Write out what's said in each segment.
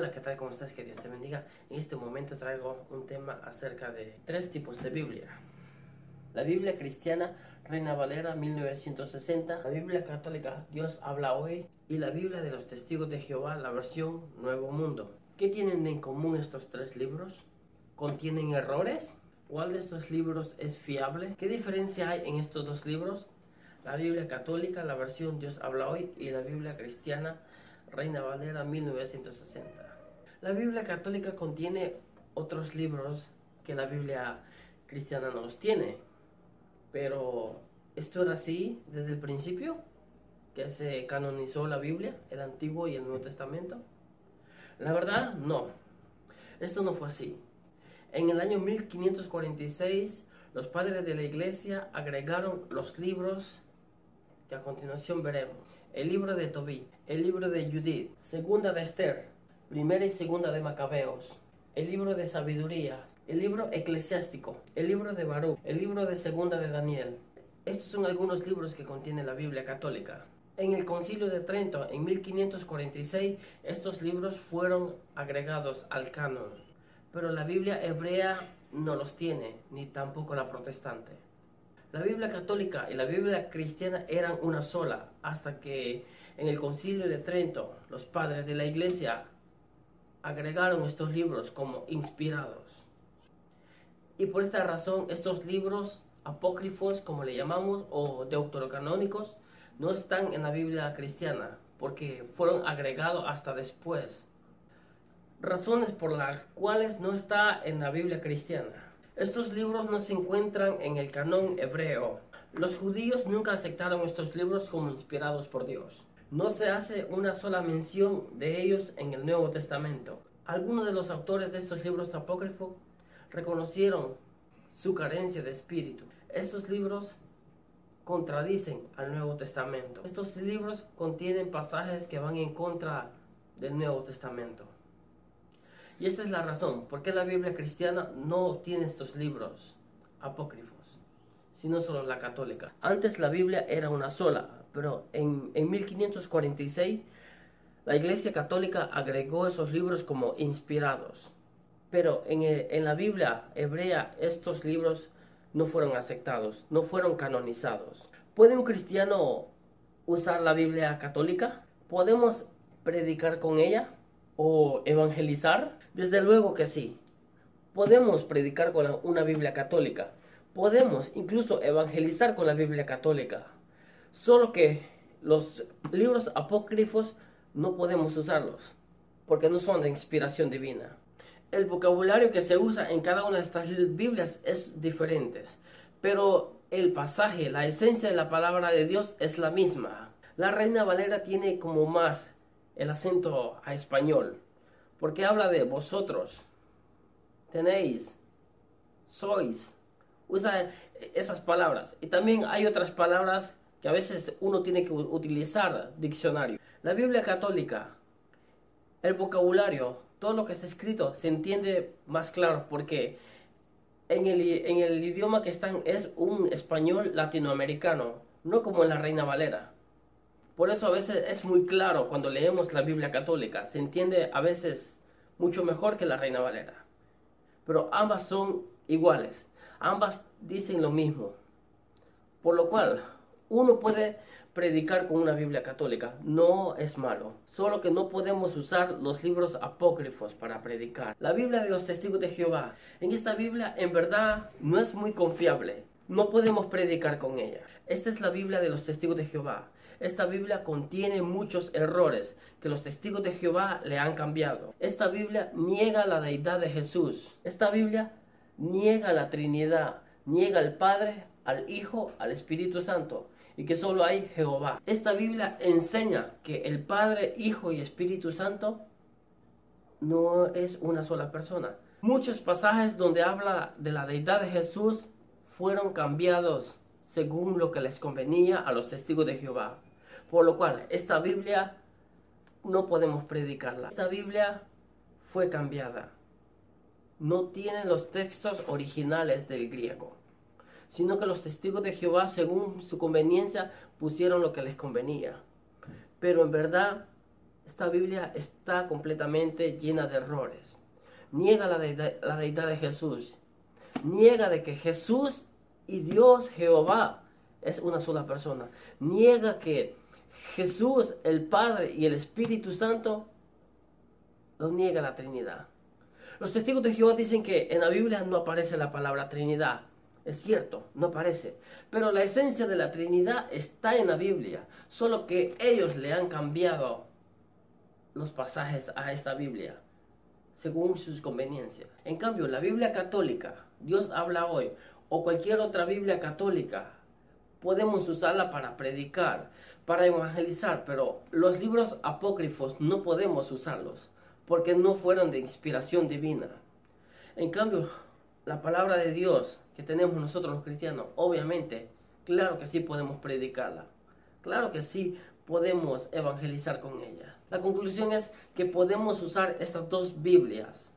Hola, ¿qué tal? ¿Cómo estás? Que Dios te bendiga. En este momento traigo un tema acerca de tres tipos de Biblia. La Biblia cristiana Reina Valera 1960, la Biblia católica Dios habla hoy y la Biblia de los testigos de Jehová, la versión Nuevo Mundo. ¿Qué tienen en común estos tres libros? ¿Contienen errores? ¿Cuál de estos libros es fiable? ¿Qué diferencia hay en estos dos libros? La Biblia católica, la versión Dios habla hoy y la Biblia cristiana Reina Valera 1960. La Biblia católica contiene otros libros que la Biblia cristiana no los tiene. Pero esto era así desde el principio, que se canonizó la Biblia, el Antiguo y el Nuevo Testamento. La verdad, no. Esto no fue así. En el año 1546, los padres de la iglesia agregaron los libros que a continuación veremos. El libro de Tobí, el libro de Judith, segunda de Esther, primera y segunda de Macabeos, el libro de sabiduría, el libro eclesiástico, el libro de Baruch, el libro de segunda de Daniel. Estos son algunos libros que contiene la Biblia católica. En el Concilio de Trento, en 1546, estos libros fueron agregados al canon, pero la Biblia hebrea no los tiene, ni tampoco la protestante. La Biblia católica y la Biblia cristiana eran una sola, hasta que en el concilio de Trento los padres de la iglesia agregaron estos libros como inspirados. Y por esta razón estos libros apócrifos, como le llamamos, o deuterocanónicos, no están en la Biblia cristiana, porque fueron agregados hasta después. Razones por las cuales no está en la Biblia cristiana. Estos libros no se encuentran en el canon hebreo. Los judíos nunca aceptaron estos libros como inspirados por Dios. No se hace una sola mención de ellos en el Nuevo Testamento. Algunos de los autores de estos libros apócrifos reconocieron su carencia de espíritu. Estos libros contradicen al Nuevo Testamento. Estos libros contienen pasajes que van en contra del Nuevo Testamento. Y esta es la razón por qué la Biblia cristiana no tiene estos libros apócrifos, sino solo la católica. Antes la Biblia era una sola, pero en, 1546 la Iglesia Católica agregó esos libros como inspirados. Pero en, en la Biblia hebrea estos libros no fueron aceptados, no fueron canonizados. ¿Puede un cristiano usar la Biblia católica? ¿Podemos predicar con ella? o evangelizar? Desde luego que sí. Podemos predicar con una Biblia católica. Podemos incluso evangelizar con la Biblia católica. Solo que los libros apócrifos no podemos usarlos porque no son de inspiración divina. El vocabulario que se usa en cada una de estas Biblias es diferente, pero el pasaje, la esencia de la palabra de Dios es la misma. La Reina Valera tiene como más el acento a español, porque habla de vosotros, tenéis, sois, usa esas palabras. Y también hay otras palabras que a veces uno tiene que utilizar diccionario. La Biblia católica, el vocabulario, todo lo que está escrito se entiende más claro porque en el, en el idioma que están es un español latinoamericano, no como en la Reina Valera. Por eso a veces es muy claro cuando leemos la Biblia católica. Se entiende a veces mucho mejor que la Reina Valera. Pero ambas son iguales. Ambas dicen lo mismo. Por lo cual, uno puede predicar con una Biblia católica. No es malo. Solo que no podemos usar los libros apócrifos para predicar. La Biblia de los testigos de Jehová. En esta Biblia en verdad no es muy confiable. No podemos predicar con ella. Esta es la Biblia de los testigos de Jehová. Esta Biblia contiene muchos errores que los testigos de Jehová le han cambiado. Esta Biblia niega la deidad de Jesús. Esta Biblia niega la Trinidad, niega al Padre, al Hijo, al Espíritu Santo y que solo hay Jehová. Esta Biblia enseña que el Padre, Hijo y Espíritu Santo no es una sola persona. Muchos pasajes donde habla de la deidad de Jesús fueron cambiados según lo que les convenía a los testigos de Jehová. Por lo cual, esta Biblia no podemos predicarla. Esta Biblia fue cambiada. No tiene los textos originales del griego, sino que los testigos de Jehová, según su conveniencia, pusieron lo que les convenía. Pero en verdad esta Biblia está completamente llena de errores. Niega la deidad, la deidad de Jesús. Niega de que Jesús y Dios Jehová es una sola persona. Niega que Jesús, el Padre y el Espíritu Santo, lo niega la Trinidad. Los testigos de Jehová dicen que en la Biblia no aparece la palabra Trinidad. Es cierto, no aparece. Pero la esencia de la Trinidad está en la Biblia. Solo que ellos le han cambiado los pasajes a esta Biblia según sus conveniencias. En cambio, la Biblia católica, Dios habla hoy, o cualquier otra Biblia católica, podemos usarla para predicar, para evangelizar, pero los libros apócrifos no podemos usarlos porque no fueron de inspiración divina. En cambio, la palabra de Dios que tenemos nosotros los cristianos, obviamente, claro que sí podemos predicarla. Claro que sí podemos evangelizar con ella. La conclusión es que podemos usar estas dos Biblias,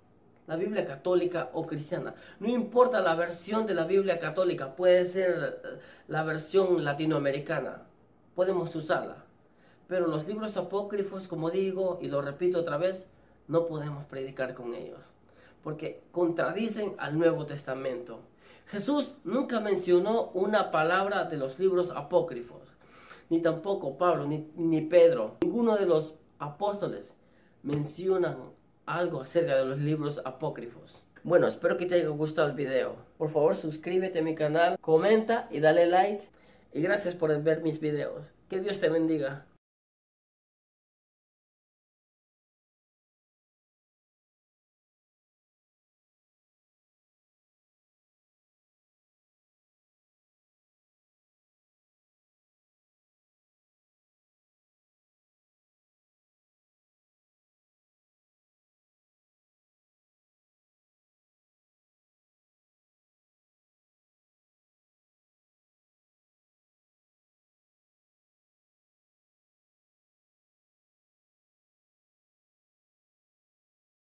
la Biblia católica o cristiana. No importa la versión de la Biblia católica, puede ser la versión latinoamericana, podemos usarla. Pero los libros apócrifos, como digo y lo repito otra vez, no podemos predicar con ellos, porque contradicen al Nuevo Testamento. Jesús nunca mencionó una palabra de los libros apócrifos, ni tampoco Pablo, ni, ni Pedro, ninguno de los apóstoles mencionan algo acerca de los libros apócrifos. Bueno, espero que te haya gustado el video. Por favor, suscríbete a mi canal, comenta y dale like. Y gracias por ver mis videos. Que Dios te bendiga.